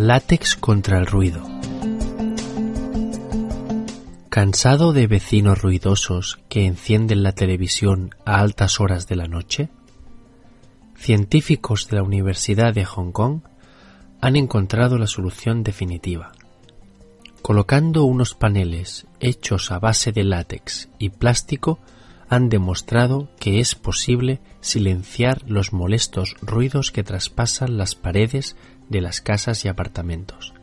Látex contra el ruido. ¿Cansado de vecinos ruidosos que encienden la televisión a altas horas de la noche? Científicos de la Universidad de Hong Kong han encontrado la solución definitiva. Colocando unos paneles hechos a base de látex y plástico, han demostrado que es posible silenciar los molestos ruidos que traspasan las paredes de las casas y apartamentos.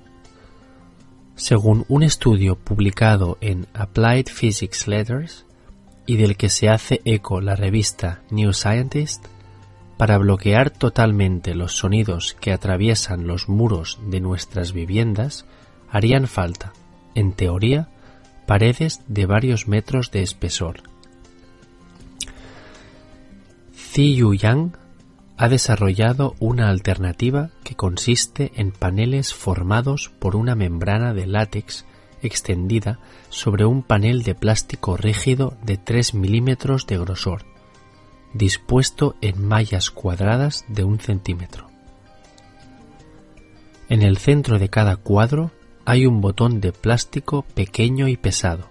Según un estudio publicado en Applied Physics Letters y del que se hace eco la revista New Scientist, para bloquear totalmente los sonidos que atraviesan los muros de nuestras viviendas, harían falta, en teoría, paredes de varios metros de espesor. Ziyu Yang ha desarrollado una alternativa que consiste en paneles formados por una membrana de látex extendida sobre un panel de plástico rígido de 3 milímetros de grosor, dispuesto en mallas cuadradas de un centímetro. En el centro de cada cuadro hay un botón de plástico pequeño y pesado.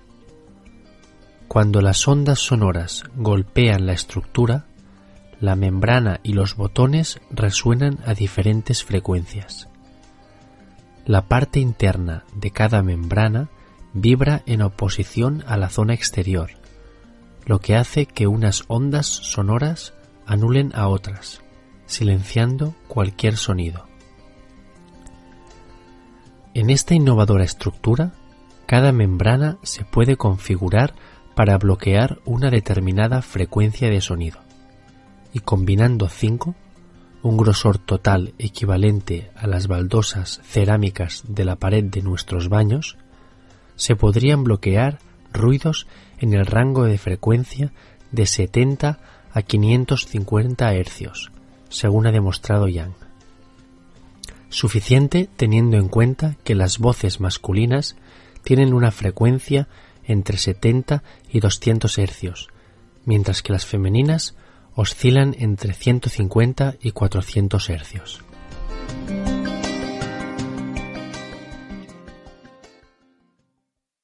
Cuando las ondas sonoras golpean la estructura, la membrana y los botones resuenan a diferentes frecuencias. La parte interna de cada membrana vibra en oposición a la zona exterior, lo que hace que unas ondas sonoras anulen a otras, silenciando cualquier sonido. En esta innovadora estructura, cada membrana se puede configurar para bloquear una determinada frecuencia de sonido y combinando cinco, un grosor total equivalente a las baldosas cerámicas de la pared de nuestros baños, se podrían bloquear ruidos en el rango de frecuencia de 70 a 550 hercios, según ha demostrado Young. Suficiente teniendo en cuenta que las voces masculinas tienen una frecuencia entre 70 y 200 hercios, mientras que las femeninas oscilan entre 150 y 400 hercios.